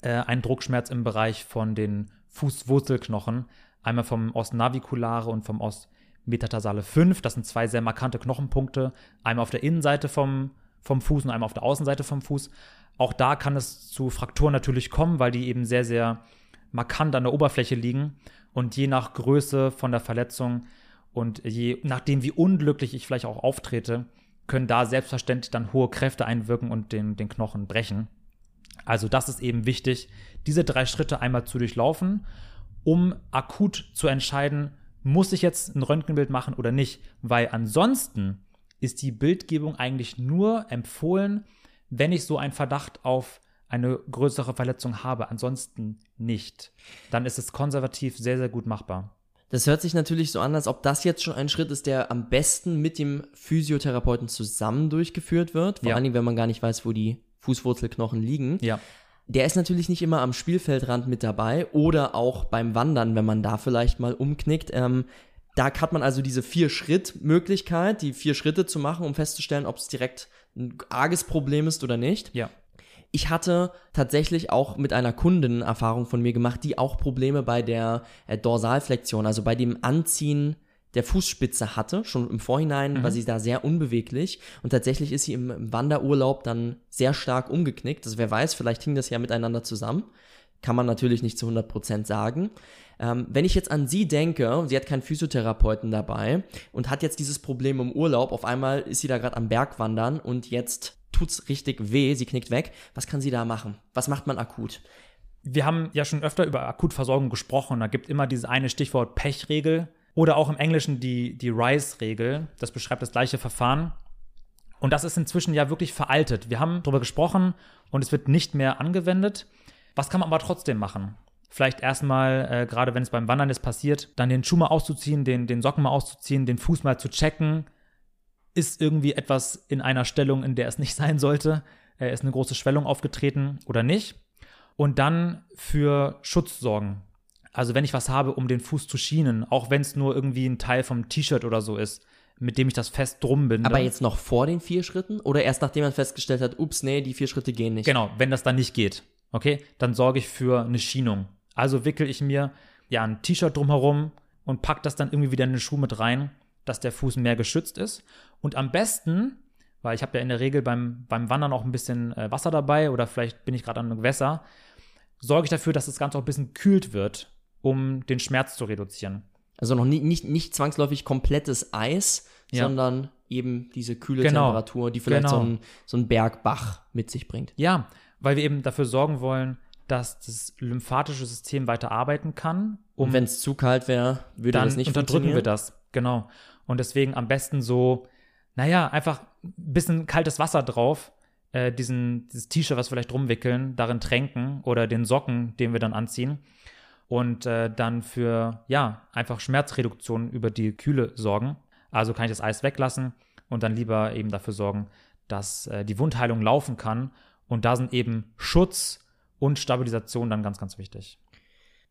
äh, ein Druckschmerz im Bereich von den Fußwurzelknochen, einmal vom Os naviculare und vom Os metatarsale 5. Das sind zwei sehr markante Knochenpunkte, einmal auf der Innenseite vom, vom Fuß und einmal auf der Außenseite vom Fuß. Auch da kann es zu Frakturen natürlich kommen, weil die eben sehr, sehr markant an der Oberfläche liegen. Und je nach Größe von der Verletzung und je nachdem, wie unglücklich ich vielleicht auch auftrete, können da selbstverständlich dann hohe Kräfte einwirken und den, den Knochen brechen. Also das ist eben wichtig, diese drei Schritte einmal zu durchlaufen, um akut zu entscheiden, muss ich jetzt ein Röntgenbild machen oder nicht, weil ansonsten ist die Bildgebung eigentlich nur empfohlen, wenn ich so einen Verdacht auf eine größere Verletzung habe, ansonsten nicht. Dann ist es konservativ sehr, sehr gut machbar. Das hört sich natürlich so an, als ob das jetzt schon ein Schritt ist, der am besten mit dem Physiotherapeuten zusammen durchgeführt wird. Vor Ja. allen Dingen, wenn man gar nicht weiß, wo die Fußwurzelknochen liegen. Ja, Der ist natürlich nicht immer am Spielfeldrand mit dabei oder auch beim Wandern, wenn man da vielleicht mal umknickt. Ähm, da hat man also diese Vier-Schritt-Möglichkeit, die vier Schritte zu machen, um festzustellen, ob es direkt ein arges Problem ist oder nicht. ja, Ich hatte tatsächlich auch mit einer Kundin Erfahrung von mir gemacht, die auch Probleme bei der äh, Dorsalflexion, also bei dem Anziehen der Fußspitze hatte, schon im Vorhinein war sie da sehr unbeweglich und tatsächlich ist sie im, im Wanderurlaub dann sehr stark umgeknickt. Also wer weiß, vielleicht hing das ja miteinander zusammen. Kann man natürlich nicht zu 100% sagen. Ähm, wenn ich jetzt an sie denke, sie hat keinen Physiotherapeuten dabei und hat jetzt dieses Problem im Urlaub, auf einmal ist sie da gerade am Berg wandern und jetzt tut's richtig weh, sie knickt weg. Was kann sie da machen? Was macht man akut? Wir haben ja schon öfter über Akutversorgung gesprochen. Da gibt immer dieses eine Stichwort Pechregel oder auch im Englischen die, die RISE-Regel. Das beschreibt das gleiche Verfahren. Und das ist inzwischen ja wirklich veraltet. Wir haben darüber gesprochen und es wird nicht mehr angewendet. Was kann man aber trotzdem machen? Vielleicht erstmal, äh, gerade wenn es beim Wandern ist passiert, dann den Schuh mal auszuziehen, den, den Socken mal auszuziehen, den Fuß mal zu checken. Ist irgendwie etwas in einer Stellung, in der es nicht sein sollte? Äh, ist eine große Schwellung aufgetreten oder nicht? Und dann für Schutz sorgen. Also wenn ich was habe, um den Fuß zu schienen, auch wenn es nur irgendwie ein Teil vom T-Shirt oder so ist, mit dem ich das fest drum bin. Aber jetzt noch vor den vier Schritten oder erst nachdem man festgestellt hat, ups, nee, die vier Schritte gehen nicht? Genau, wenn das dann nicht geht, okay, dann sorge ich für eine Schienung. Also wickel ich mir ja ein T-Shirt drumherum und pack das dann irgendwie wieder in den Schuh mit rein, dass der Fuß mehr geschützt ist. Und am besten, weil ich habe ja in der Regel beim, beim Wandern auch ein bisschen äh, Wasser dabei oder vielleicht bin ich gerade an einem Gewässer, sorge ich dafür, dass das Ganze auch ein bisschen kühlt wird, um den Schmerz zu reduzieren. Also noch nie, nicht, nicht zwangsläufig komplettes Eis, ja. sondern eben diese kühle genau. Temperatur, die vielleicht genau. so, ein, so ein Bergbach mit sich bringt. Ja, weil wir eben dafür sorgen wollen, dass das lymphatische System weiter arbeiten kann. Um wenn es zu kalt wäre, würde das nicht unterdrücken wir das, genau. Und deswegen am besten so, naja, einfach ein bisschen kaltes Wasser drauf, äh, diesen, dieses T-Shirt, was wir vielleicht rumwickeln, darin tränken oder den Socken, den wir dann anziehen und äh, dann für, ja, einfach Schmerzreduktion über die Kühle sorgen. Also kann ich das Eis weglassen und dann lieber eben dafür sorgen, dass äh, die Wundheilung laufen kann. Und da sind eben Schutz und Stabilisation dann ganz, ganz wichtig.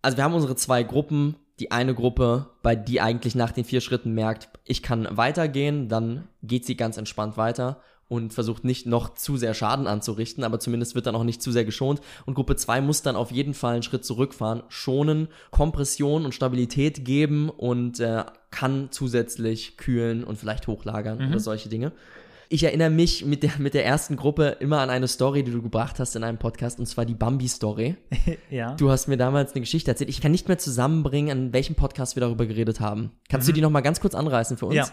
Also wir haben unsere zwei Gruppen. Die eine Gruppe, bei die eigentlich nach den vier Schritten merkt, ich kann weitergehen, dann geht sie ganz entspannt weiter und versucht nicht noch zu sehr Schaden anzurichten, aber zumindest wird dann auch nicht zu sehr geschont. Und Gruppe 2 muss dann auf jeden Fall einen Schritt zurückfahren, schonen, Kompression und Stabilität geben und äh, kann zusätzlich kühlen und vielleicht hochlagern mhm. oder solche Dinge. Ich erinnere mich mit der, mit der ersten Gruppe immer an eine Story, die du gebracht hast in einem Podcast, und zwar die Bambi-Story. ja. Du hast mir damals eine Geschichte erzählt. Ich kann nicht mehr zusammenbringen, an welchem Podcast wir darüber geredet haben. Kannst mhm. du die nochmal ganz kurz anreißen für uns? Ja.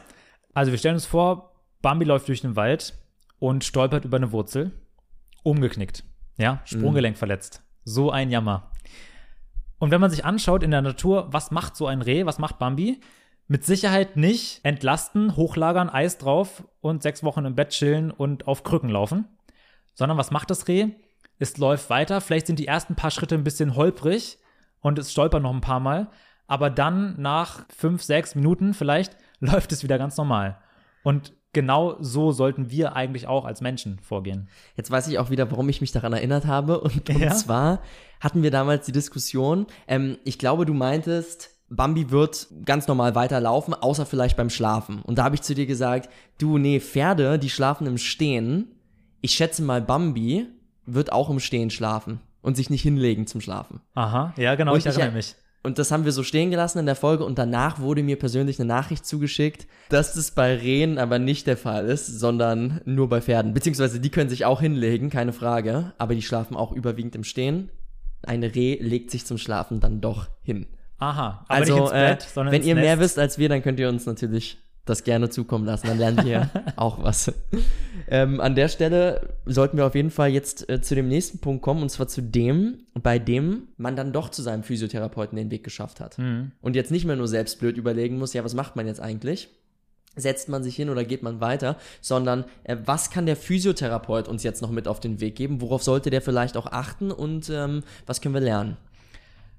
Also wir stellen uns vor, Bambi läuft durch den Wald und stolpert über eine Wurzel, umgeknickt. Ja, Sprunggelenk mhm. verletzt. So ein Jammer. Und wenn man sich anschaut in der Natur, was macht so ein Reh, was macht Bambi? Mit Sicherheit nicht entlasten, hochlagern, Eis drauf und sechs Wochen im Bett chillen und auf Krücken laufen. Sondern was macht das Reh? Es läuft weiter. Vielleicht sind die ersten paar Schritte ein bisschen holprig und es stolpert noch ein paar Mal. Aber dann nach fünf, sechs Minuten vielleicht läuft es wieder ganz normal. Und genau so sollten wir eigentlich auch als Menschen vorgehen. Jetzt weiß ich auch wieder, warum ich mich daran erinnert habe. Und, und zwar hatten wir damals die Diskussion, ähm, ich glaube, du meintest, Bambi wird ganz normal weiterlaufen, außer vielleicht beim Schlafen. Und da habe ich zu dir gesagt, du, nee, Pferde, die schlafen im Stehen. Ich schätze mal, Bambi wird auch im Stehen schlafen und sich nicht hinlegen zum Schlafen. Aha, ja, genau, und ich erinnere mich. Und das haben wir so stehen gelassen in der Folge und danach wurde mir persönlich eine Nachricht zugeschickt, dass das bei Rehen aber nicht der Fall ist, sondern nur bei Pferden. Beziehungsweise die können sich auch hinlegen, keine Frage, aber die schlafen auch überwiegend im Stehen. Eine Reh legt sich zum Schlafen dann doch hin. Aha, aber also, nicht ins Bett, äh, sondern wenn ihr Nest. mehr wisst als wir, dann könnt ihr uns natürlich das gerne zukommen lassen. Dann lernt ihr auch was. Ähm, an der Stelle sollten wir auf jeden Fall jetzt äh, zu dem nächsten Punkt kommen, und zwar zu dem, bei dem man dann doch zu seinem Physiotherapeuten den Weg geschafft hat. Mhm. Und jetzt nicht mehr nur selbst blöd überlegen muss, ja, was macht man jetzt eigentlich? Setzt man sich hin oder geht man weiter, sondern äh, was kann der Physiotherapeut uns jetzt noch mit auf den Weg geben? Worauf sollte der vielleicht auch achten und ähm, was können wir lernen?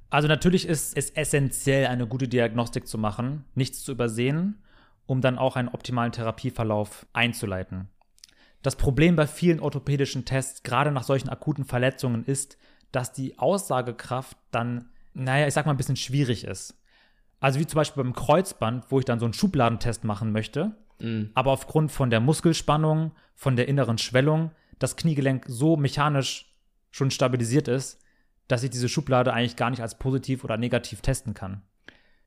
Also natürlich ist es essentiell, eine gute Diagnostik zu machen, nichts zu übersehen, um dann auch einen optimalen Therapieverlauf einzuleiten. Das Problem bei vielen orthopädischen Tests, gerade nach solchen akuten Verletzungen, ist, dass die Aussagekraft dann, naja, ich sag mal, ein bisschen schwierig ist. Also wie zum Beispiel beim Kreuzband, wo ich dann so einen Schubladentest machen möchte, mhm. aber aufgrund von der Muskelspannung, von der inneren Schwellung, das Kniegelenk so mechanisch schon stabilisiert ist, dass ich diese Schublade eigentlich gar nicht als positiv oder negativ testen kann.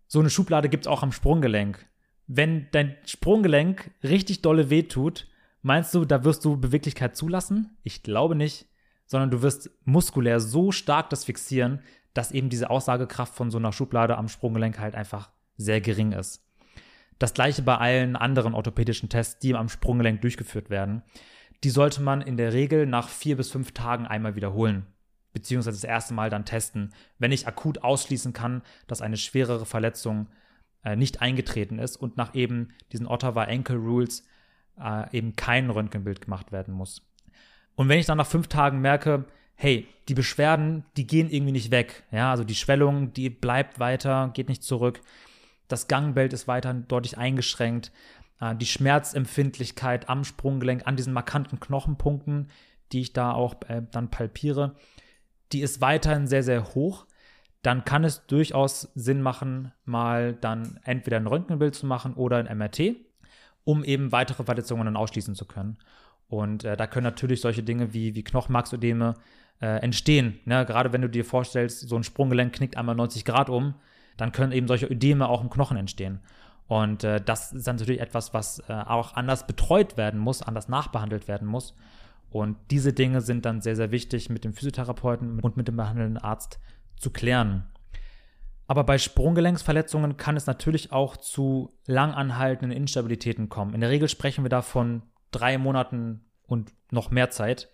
So eine Schublade gibt es auch am Sprunggelenk. Wenn dein Sprunggelenk richtig dolle wehtut, Meinst du, da wirst du Beweglichkeit zulassen? Ich glaube nicht, sondern du wirst muskulär so stark das fixieren, dass eben diese Aussagekraft von so einer Schublade am Sprunggelenk halt einfach sehr gering ist. Das gleiche bei allen anderen orthopädischen Tests, die am Sprunggelenk durchgeführt werden. Die sollte man in der Regel nach vier bis fünf Tagen einmal wiederholen, beziehungsweise das erste Mal dann testen, wenn ich akut ausschließen kann, dass eine schwerere Verletzung äh, nicht eingetreten ist und nach eben diesen Ottawa Ankle Rules äh, eben kein Röntgenbild gemacht werden muss. Und wenn ich dann nach fünf Tagen merke, hey, die Beschwerden, die gehen irgendwie nicht weg. Ja, also die Schwellung, die bleibt weiter, geht nicht zurück. Das Gangbild ist weiter deutlich eingeschränkt. Äh, die Schmerzempfindlichkeit am Sprunggelenk, an diesen markanten Knochenpunkten, die ich da auch äh, dann palpiere, die ist weiterhin sehr, sehr hoch. Dann kann es durchaus Sinn machen, mal dann entweder ein Röntgenbild zu machen oder ein MRT, um eben weitere Verletzungen dann ausschließen zu können. Und äh, da können natürlich solche Dinge wie, wie Knochenmarksödeme äh, entstehen. Ne? Gerade wenn du dir vorstellst, so ein Sprunggelenk knickt einmal 90 Grad um, dann können eben solche Ödeme auch im Knochen entstehen. Und äh, das ist natürlich etwas, was äh, auch anders betreut werden muss, anders nachbehandelt werden muss. Und diese Dinge sind dann sehr, sehr wichtig mit dem Physiotherapeuten und mit dem behandelnden Arzt zu klären. Aber bei Sprunggelenksverletzungen kann es natürlich auch zu langanhaltenden Instabilitäten kommen. In der Regel sprechen wir da von drei Monaten und noch mehr Zeit.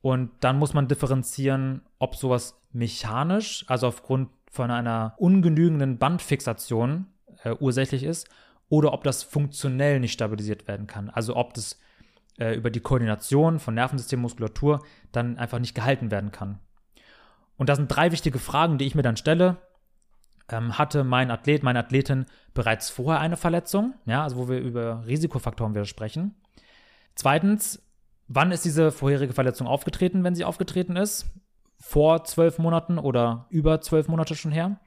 Und dann muss man differenzieren, ob sowas mechanisch, also aufgrund von einer ungenügenden Bandfixation äh, ursächlich ist, oder ob das funktionell nicht stabilisiert werden kann. Also ob das äh, über die Koordination von Nervensystem, Muskulatur dann einfach nicht gehalten werden kann. Und das sind drei wichtige Fragen, die ich mir dann stelle. Ähm, hatte mein Athlet, meine Athletin bereits vorher eine Verletzung, ja, also wo wir über Risikofaktoren wieder sprechen. Zweitens, Wann ist diese vorherige Verletzung aufgetreten, wenn sie aufgetreten ist? Vor zwölf Monaten oder über zwölf Monate schon her?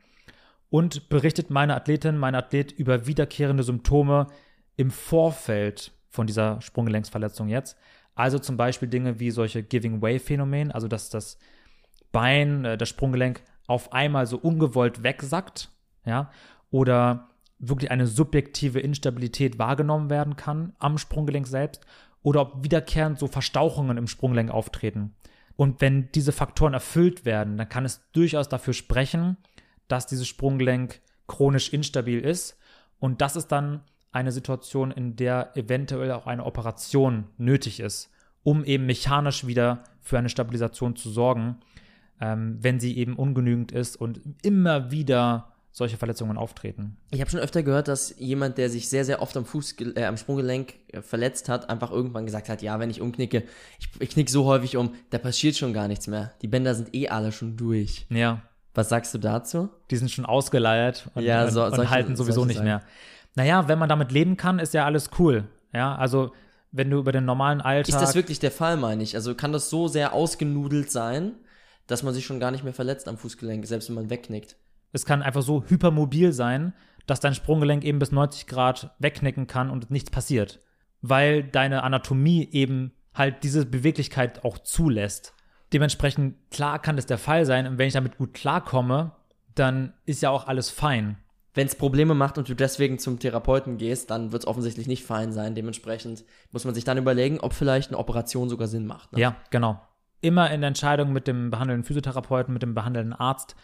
Und berichtet meine Athletin, mein Athlet über wiederkehrende Symptome im Vorfeld von dieser Sprunggelenksverletzung jetzt? Also zum Beispiel Dinge wie solche Giving-Way-Phänomen, also dass das Bein, äh, das Sprunggelenk auf einmal so ungewollt wegsackt, ja, oder wirklich eine subjektive Instabilität wahrgenommen werden kann am Sprunggelenk selbst oder ob wiederkehrend so Verstauchungen im Sprunggelenk auftreten. Und wenn diese Faktoren erfüllt werden, dann kann es durchaus dafür sprechen, dass dieses Sprunggelenk chronisch instabil ist. Und das ist dann eine Situation, in der eventuell auch eine Operation nötig ist, um eben mechanisch wieder für eine Stabilisation zu sorgen, ähm, wenn sie eben ungenügend ist und immer wieder solche Verletzungen auftreten. Ich habe schon öfter gehört, dass jemand, der sich sehr, sehr oft am Fuß, äh, am Sprunggelenk äh, verletzt hat, einfach irgendwann gesagt hat, ja, wenn ich umknicke, ich, ich knicke so häufig um, da passiert schon gar nichts mehr. Die Bänder sind eh alle schon durch. Ja. Was sagst du dazu? Die sind schon ausgeleiert und, ja, so, und, und solche, halten sowieso nicht mehr. Naja, wenn man damit leben kann, ist ja alles cool. Ja, also wenn du über den normalen Alltag. Ist das wirklich der Fall, meine ich? Also kann das so sehr ausgenudelt sein, dass man sich schon gar nicht mehr verletzt am Fußgelenk, selbst wenn man wegknickt? Es kann einfach so hypermobil sein, dass dein Sprunggelenk eben bis 90 Grad wegknicken kann und nichts passiert. Weil deine Anatomie eben halt diese Beweglichkeit auch zulässt. Dementsprechend, klar kann das der Fall sein. Und wenn ich damit gut klarkomme, dann ist ja auch alles fein. Wenn es Probleme macht und du deswegen zum Therapeuten gehst, dann wird es offensichtlich nicht fein sein. Dementsprechend muss man sich dann überlegen, ob vielleicht eine Operation sogar Sinn macht. Ne? Ja, genau. Immer in der Entscheidung mit dem behandelnden Physiotherapeuten, mit dem behandelnden Arzt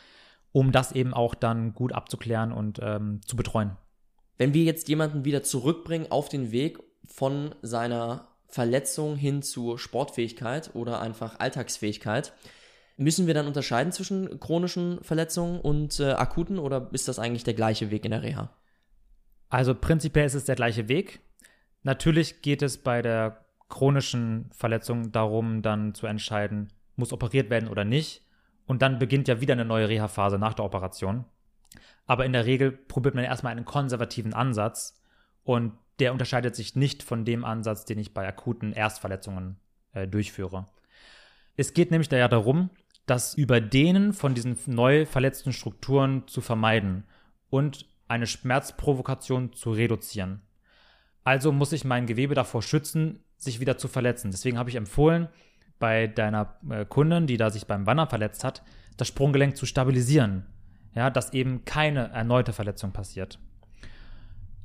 um das eben auch dann gut abzuklären und ähm, zu betreuen. Wenn wir jetzt jemanden wieder zurückbringen auf den Weg von seiner Verletzung hin zu Sportfähigkeit oder einfach Alltagsfähigkeit, müssen wir dann unterscheiden zwischen chronischen Verletzungen und äh, akuten oder ist das eigentlich der gleiche Weg in der Reha? Also prinzipiell ist es der gleiche Weg. Natürlich geht es bei der chronischen Verletzung darum, dann zu entscheiden, muss operiert werden oder nicht. Und dann beginnt ja wieder eine neue Reha-Phase nach der Operation. Aber in der Regel probiert man erstmal einen konservativen Ansatz und der unterscheidet sich nicht von dem Ansatz, den ich bei akuten Erstverletzungen äh, durchführe. Es geht nämlich da ja darum, das Überdehnen von diesen neu verletzten Strukturen zu vermeiden und eine Schmerzprovokation zu reduzieren. Also muss ich mein Gewebe davor schützen, sich wieder zu verletzen. Deswegen habe ich empfohlen, bei deiner äh, Kundin, die da sich beim Wandern verletzt hat, das Sprunggelenk zu stabilisieren. Ja, dass eben keine erneute Verletzung passiert.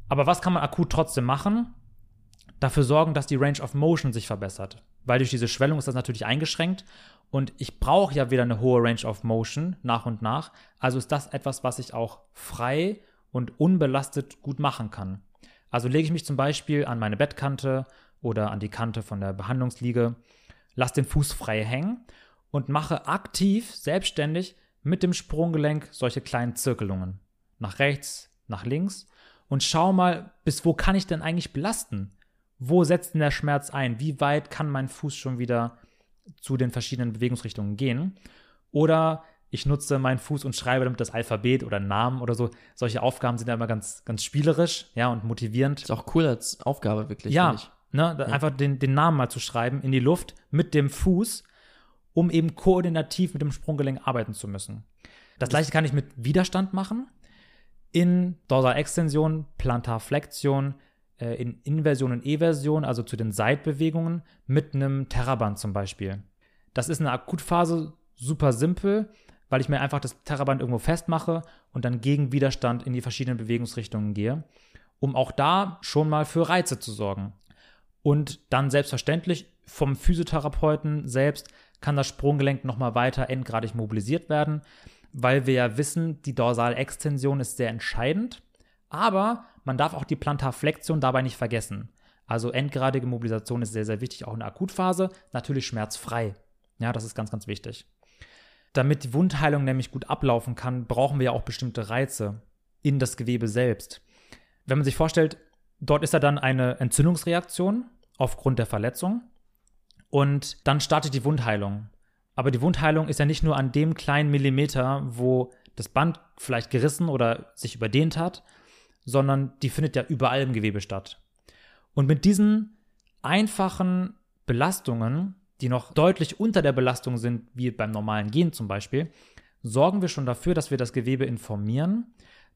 Aber was kann man akut trotzdem machen? Dafür sorgen, dass die Range of Motion sich verbessert. Weil durch diese Schwellung ist das natürlich eingeschränkt und ich brauche ja wieder eine hohe Range of Motion nach und nach. Also ist das etwas, was ich auch frei und unbelastet gut machen kann. Also lege ich mich zum Beispiel an meine Bettkante oder an die Kante von der Behandlungsliege, lasse den Fuß frei hängen und mache aktiv, selbstständig mit dem Sprunggelenk solche kleinen Zirkelungen. Nach rechts, nach links und schau mal, bis wo kann ich denn eigentlich belasten? Wo setzt denn der Schmerz ein? Wie weit kann mein Fuß schon wieder zu den verschiedenen Bewegungsrichtungen gehen? Oder ich nutze meinen Fuß und schreibe damit das Alphabet oder Namen oder so. Solche Aufgaben sind ja immer ganz, ganz spielerisch, ja, und motivierend. Ist auch cool als Aufgabe, wirklich. Ja, ne, ja. einfach den, den Namen mal zu schreiben in die Luft mit dem Fuß, um eben koordinativ mit dem Sprunggelenk arbeiten zu müssen. Das gleiche kann ich mit Widerstand machen. In Dorsalextension, Plantarflexion, äh, in Inversion und Eversion, also zu den Seitbewegungen, mit einem Terraband zum Beispiel. Das ist eine Akutphase super simpel weil ich mir einfach das Terraband irgendwo festmache und dann gegen Widerstand in die verschiedenen Bewegungsrichtungen gehe, um auch da schon mal für Reize zu sorgen. Und dann selbstverständlich vom Physiotherapeuten selbst kann das Sprunggelenk nochmal weiter endgradig mobilisiert werden, weil wir ja wissen, die Dorsalextension ist sehr entscheidend, aber man darf auch die Plantarflexion dabei nicht vergessen. Also endgradige Mobilisation ist sehr, sehr wichtig, auch in der Akutphase, natürlich schmerzfrei. Ja, das ist ganz, ganz wichtig. Damit die Wundheilung nämlich gut ablaufen kann, brauchen wir ja auch bestimmte Reize in das Gewebe selbst. Wenn man sich vorstellt, dort ist ja dann eine Entzündungsreaktion aufgrund der Verletzung und dann startet die Wundheilung. Aber die Wundheilung ist ja nicht nur an dem kleinen Millimeter, wo das Band vielleicht gerissen oder sich überdehnt hat, sondern die findet ja überall im Gewebe statt. Und mit diesen einfachen Belastungen die noch deutlich unter der Belastung sind, wie beim normalen Gehen zum Beispiel, sorgen wir schon dafür, dass wir das Gewebe informieren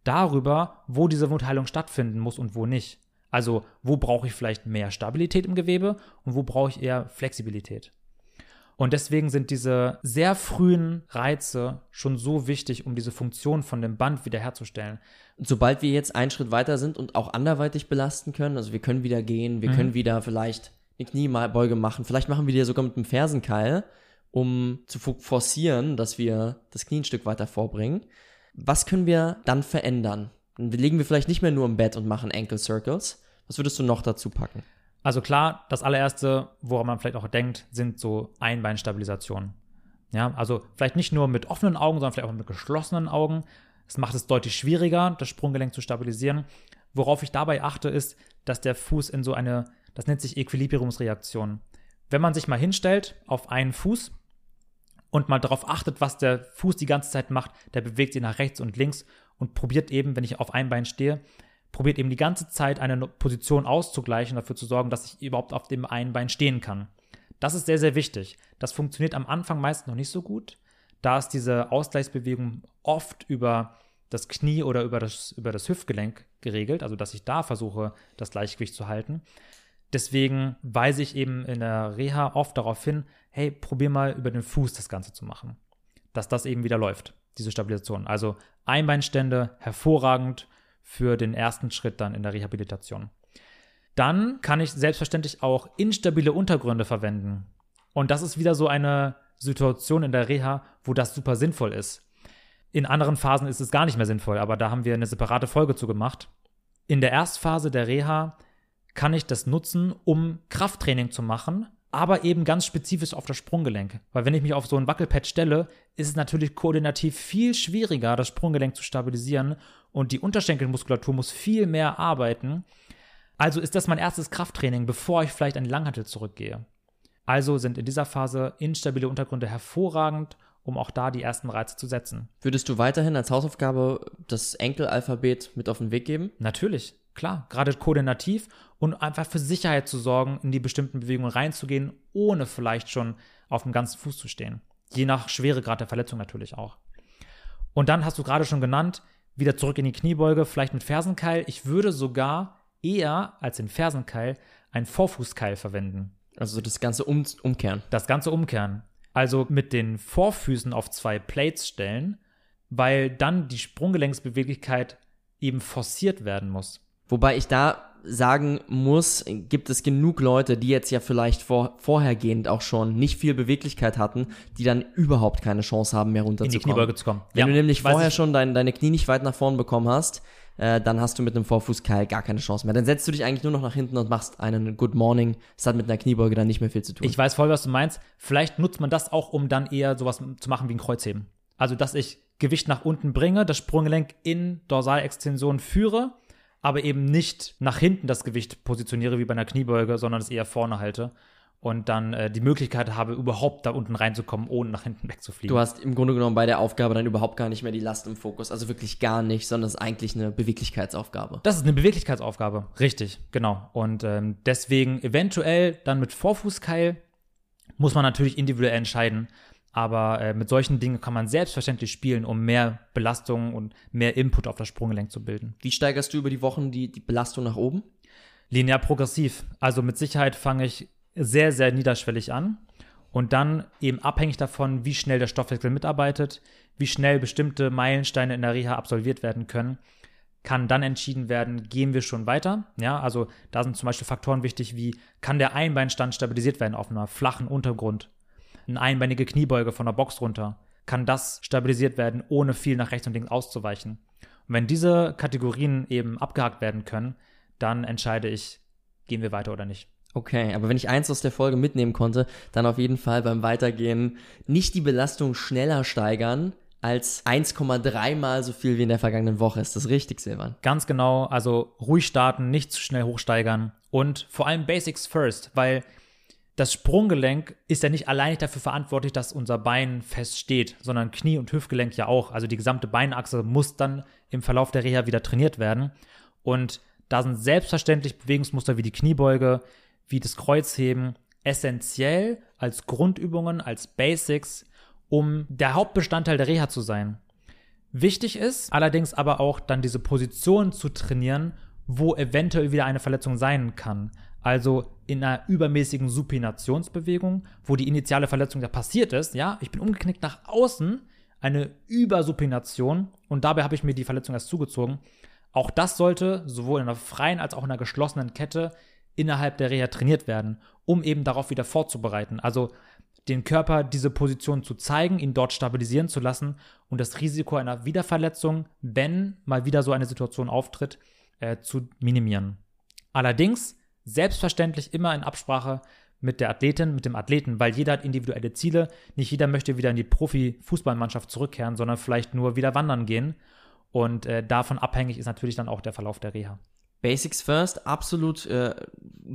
darüber, wo diese Wundheilung stattfinden muss und wo nicht. Also, wo brauche ich vielleicht mehr Stabilität im Gewebe und wo brauche ich eher Flexibilität. Und deswegen sind diese sehr frühen Reize schon so wichtig, um diese Funktion von dem Band wiederherzustellen. Sobald wir jetzt einen Schritt weiter sind und auch anderweitig belasten können, also wir können wieder gehen, wir mhm. können wieder vielleicht eine Kniebeuge machen. Vielleicht machen wir die sogar mit einem Fersenkeil, um zu forcieren, dass wir das Knie ein Stück weiter vorbringen. Was können wir dann verändern? Dann legen wir vielleicht nicht mehr nur im Bett und machen Ankle Circles. Was würdest du noch dazu packen? Also klar, das allererste, woran man vielleicht auch denkt, sind so Einbeinstabilisationen. Ja, also vielleicht nicht nur mit offenen Augen, sondern vielleicht auch mit geschlossenen Augen. Es macht es deutlich schwieriger, das Sprunggelenk zu stabilisieren. Worauf ich dabei achte, ist, dass der Fuß in so eine das nennt sich Equilibriumsreaktion. Wenn man sich mal hinstellt auf einen Fuß und mal darauf achtet, was der Fuß die ganze Zeit macht, der bewegt sich nach rechts und links und probiert eben, wenn ich auf einem Bein stehe, probiert eben die ganze Zeit eine Position auszugleichen, dafür zu sorgen, dass ich überhaupt auf dem einen Bein stehen kann. Das ist sehr, sehr wichtig. Das funktioniert am Anfang meist noch nicht so gut. Da ist diese Ausgleichsbewegung oft über das Knie oder über das, über das Hüftgelenk geregelt, also dass ich da versuche, das Gleichgewicht zu halten. Deswegen weise ich eben in der Reha oft darauf hin, hey, probier mal über den Fuß das Ganze zu machen. Dass das eben wieder läuft, diese Stabilisation. Also Einbeinstände, hervorragend für den ersten Schritt dann in der Rehabilitation. Dann kann ich selbstverständlich auch instabile Untergründe verwenden. Und das ist wieder so eine Situation in der Reha, wo das super sinnvoll ist. In anderen Phasen ist es gar nicht mehr sinnvoll, aber da haben wir eine separate Folge zu gemacht. In der Erstphase der Reha kann ich das nutzen, um Krafttraining zu machen, aber eben ganz spezifisch auf das Sprunggelenk. Weil wenn ich mich auf so ein Wackelpad stelle, ist es natürlich koordinativ viel schwieriger, das Sprunggelenk zu stabilisieren und die Unterschenkelmuskulatur muss viel mehr arbeiten. Also ist das mein erstes Krafttraining, bevor ich vielleicht an die Langhantel zurückgehe. Also sind in dieser Phase instabile Untergründe hervorragend, um auch da die ersten Reize zu setzen. Würdest du weiterhin als Hausaufgabe das Enkelalphabet mit auf den Weg geben? Natürlich. Klar, gerade koordinativ und einfach für Sicherheit zu sorgen, in die bestimmten Bewegungen reinzugehen, ohne vielleicht schon auf dem ganzen Fuß zu stehen. Je nach Schweregrad der Verletzung natürlich auch. Und dann hast du gerade schon genannt, wieder zurück in die Kniebeuge, vielleicht mit Fersenkeil. Ich würde sogar eher als den Fersenkeil einen Vorfußkeil verwenden. Also das ganze um Umkehren. Das ganze Umkehren. Also mit den Vorfüßen auf zwei Plates stellen, weil dann die Sprunggelenksbeweglichkeit eben forciert werden muss. Wobei ich da sagen muss, gibt es genug Leute, die jetzt ja vielleicht vor, vorhergehend auch schon nicht viel Beweglichkeit hatten, die dann überhaupt keine Chance haben, mehr runterzukommen. In die Kniebeuge zu kommen. Wenn ja, du nämlich vorher schon dein, deine Knie nicht weit nach vorn bekommen hast, äh, dann hast du mit einem Vorfußkeil gar keine Chance mehr. Dann setzt du dich eigentlich nur noch nach hinten und machst einen Good Morning. Das hat mit einer Kniebeuge dann nicht mehr viel zu tun. Ich weiß voll, was du meinst. Vielleicht nutzt man das auch, um dann eher sowas zu machen wie ein Kreuzheben. Also, dass ich Gewicht nach unten bringe, das Sprunggelenk in Dorsalextension führe, aber eben nicht nach hinten das Gewicht positioniere wie bei einer Kniebeuge, sondern es eher vorne halte und dann äh, die Möglichkeit habe, überhaupt da unten reinzukommen, ohne nach hinten wegzufliegen. Du hast im Grunde genommen bei der Aufgabe dann überhaupt gar nicht mehr die Last im Fokus, also wirklich gar nicht, sondern es ist eigentlich eine Beweglichkeitsaufgabe. Das ist eine Beweglichkeitsaufgabe, richtig, genau. Und ähm, deswegen eventuell dann mit Vorfußkeil muss man natürlich individuell entscheiden. Aber äh, mit solchen Dingen kann man selbstverständlich spielen, um mehr Belastung und mehr Input auf das Sprunggelenk zu bilden. Wie steigerst du über die Wochen die, die Belastung nach oben? Linear progressiv. Also mit Sicherheit fange ich sehr, sehr niederschwellig an und dann eben abhängig davon, wie schnell der Stoffwechsel mitarbeitet, wie schnell bestimmte Meilensteine in der Reha absolviert werden können, kann dann entschieden werden, gehen wir schon weiter. Ja, also da sind zum Beispiel Faktoren wichtig wie, kann der Einbeinstand stabilisiert werden auf einer flachen Untergrund? Eine einbeinige Kniebeuge von der Box runter, kann das stabilisiert werden, ohne viel nach rechts und links auszuweichen. Und wenn diese Kategorien eben abgehakt werden können, dann entscheide ich, gehen wir weiter oder nicht. Okay, aber wenn ich eins aus der Folge mitnehmen konnte, dann auf jeden Fall beim Weitergehen nicht die Belastung schneller steigern als 1,3 mal so viel wie in der vergangenen Woche. Ist das richtig, Silvan? Ganz genau. Also ruhig starten, nicht zu schnell hochsteigern und vor allem Basics first, weil das Sprunggelenk ist ja nicht allein dafür verantwortlich, dass unser Bein fest steht, sondern Knie- und Hüftgelenk ja auch. Also die gesamte Beinachse muss dann im Verlauf der Reha wieder trainiert werden. Und da sind selbstverständlich Bewegungsmuster wie die Kniebeuge, wie das Kreuzheben essentiell als Grundübungen, als Basics, um der Hauptbestandteil der Reha zu sein. Wichtig ist allerdings aber auch dann diese Position zu trainieren, wo eventuell wieder eine Verletzung sein kann. Also in einer übermäßigen Supinationsbewegung, wo die initiale Verletzung ja passiert ist, ja, ich bin umgeknickt nach außen, eine Übersupination und dabei habe ich mir die Verletzung erst zugezogen. Auch das sollte sowohl in einer freien als auch in einer geschlossenen Kette innerhalb der Reha trainiert werden, um eben darauf wieder vorzubereiten. Also den Körper diese Position zu zeigen, ihn dort stabilisieren zu lassen und das Risiko einer Wiederverletzung, wenn mal wieder so eine Situation auftritt, äh, zu minimieren. Allerdings selbstverständlich immer in Absprache mit der Athletin, mit dem Athleten, weil jeder hat individuelle Ziele. Nicht jeder möchte wieder in die Profi-Fußballmannschaft zurückkehren, sondern vielleicht nur wieder wandern gehen. Und äh, davon abhängig ist natürlich dann auch der Verlauf der Reha. Basics first, absolut äh,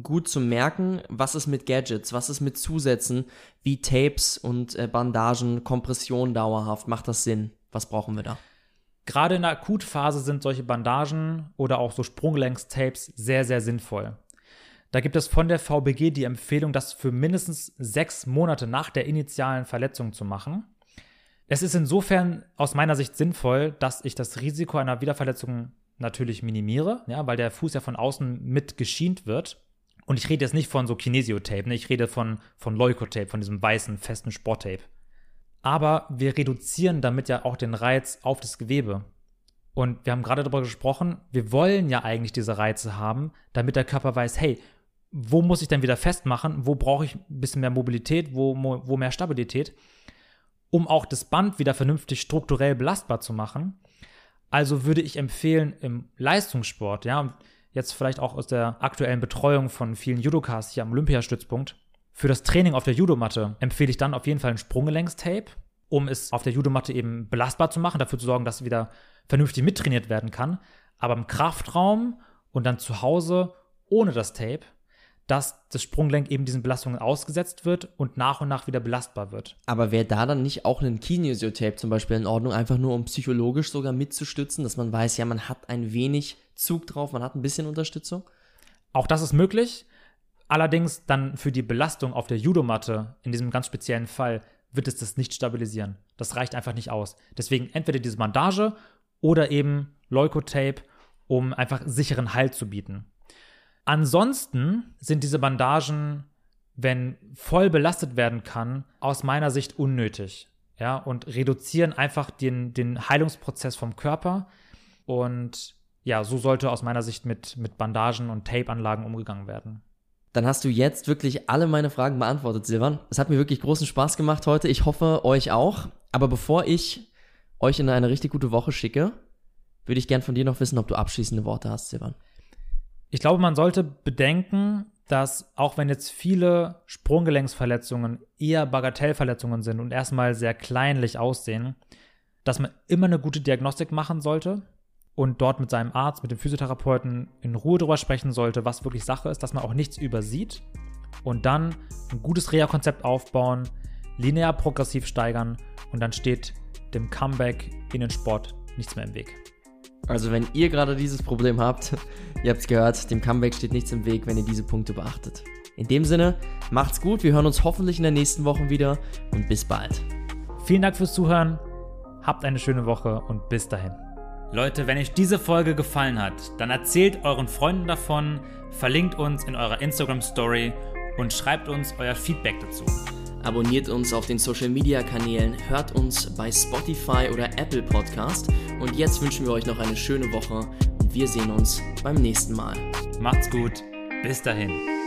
gut zu merken. Was ist mit Gadgets? Was ist mit Zusätzen wie Tapes und äh, Bandagen, Kompression dauerhaft? Macht das Sinn? Was brauchen wir da? Gerade in der Akutphase sind solche Bandagen oder auch so Sprunggelenks-Tapes sehr, sehr sinnvoll. Da gibt es von der VBG die Empfehlung, das für mindestens sechs Monate nach der initialen Verletzung zu machen. Es ist insofern aus meiner Sicht sinnvoll, dass ich das Risiko einer Wiederverletzung natürlich minimiere, ja, weil der Fuß ja von außen mit geschient wird. Und ich rede jetzt nicht von so Kinesiotape, ne? ich rede von, von Leukotape, von diesem weißen, festen Sporttape. Aber wir reduzieren damit ja auch den Reiz auf das Gewebe. Und wir haben gerade darüber gesprochen, wir wollen ja eigentlich diese Reize haben, damit der Körper weiß, hey, wo muss ich denn wieder festmachen, wo brauche ich ein bisschen mehr Mobilität, wo, wo mehr Stabilität, um auch das Band wieder vernünftig strukturell belastbar zu machen. Also würde ich empfehlen, im Leistungssport, ja, jetzt vielleicht auch aus der aktuellen Betreuung von vielen Judokas hier am Olympiastützpunkt, für das Training auf der Judomatte empfehle ich dann auf jeden Fall ein Sprunggelenkstape, um es auf der Judomatte eben belastbar zu machen, dafür zu sorgen, dass es wieder vernünftig mittrainiert werden kann. Aber im Kraftraum und dann zu Hause ohne das Tape dass das Sprunggelenk eben diesen Belastungen ausgesetzt wird und nach und nach wieder belastbar wird. Aber wäre da dann nicht auch ein Kinesiotape zum Beispiel in Ordnung, einfach nur um psychologisch sogar mitzustützen, dass man weiß, ja, man hat ein wenig Zug drauf, man hat ein bisschen Unterstützung? Auch das ist möglich. Allerdings dann für die Belastung auf der Judomatte, in diesem ganz speziellen Fall, wird es das nicht stabilisieren. Das reicht einfach nicht aus. Deswegen entweder diese Bandage oder eben Leukotape, um einfach sicheren Halt zu bieten. Ansonsten sind diese Bandagen, wenn voll belastet werden kann, aus meiner Sicht unnötig. Ja, und reduzieren einfach den, den Heilungsprozess vom Körper. Und ja, so sollte aus meiner Sicht mit, mit Bandagen und Tape-Anlagen umgegangen werden. Dann hast du jetzt wirklich alle meine Fragen beantwortet, Silvan. Es hat mir wirklich großen Spaß gemacht heute. Ich hoffe, euch auch. Aber bevor ich euch in eine richtig gute Woche schicke, würde ich gern von dir noch wissen, ob du abschließende Worte hast, Silvan. Ich glaube, man sollte bedenken, dass auch wenn jetzt viele Sprunggelenksverletzungen eher Bagatellverletzungen sind und erstmal sehr kleinlich aussehen, dass man immer eine gute Diagnostik machen sollte und dort mit seinem Arzt, mit dem Physiotherapeuten in Ruhe darüber sprechen sollte, was wirklich Sache ist, dass man auch nichts übersieht und dann ein gutes Reha-Konzept aufbauen, linear progressiv steigern und dann steht dem Comeback in den Sport nichts mehr im Weg. Also wenn ihr gerade dieses Problem habt, ihr habt es gehört, dem Comeback steht nichts im Weg, wenn ihr diese Punkte beachtet. In dem Sinne, macht's gut, wir hören uns hoffentlich in der nächsten Woche wieder und bis bald. Vielen Dank fürs Zuhören, habt eine schöne Woche und bis dahin. Leute, wenn euch diese Folge gefallen hat, dann erzählt euren Freunden davon, verlinkt uns in eurer Instagram Story und schreibt uns euer Feedback dazu. Abonniert uns auf den Social Media Kanälen, hört uns bei Spotify oder Apple Podcast und jetzt wünschen wir euch noch eine schöne Woche und wir sehen uns beim nächsten Mal. Macht's gut, bis dahin.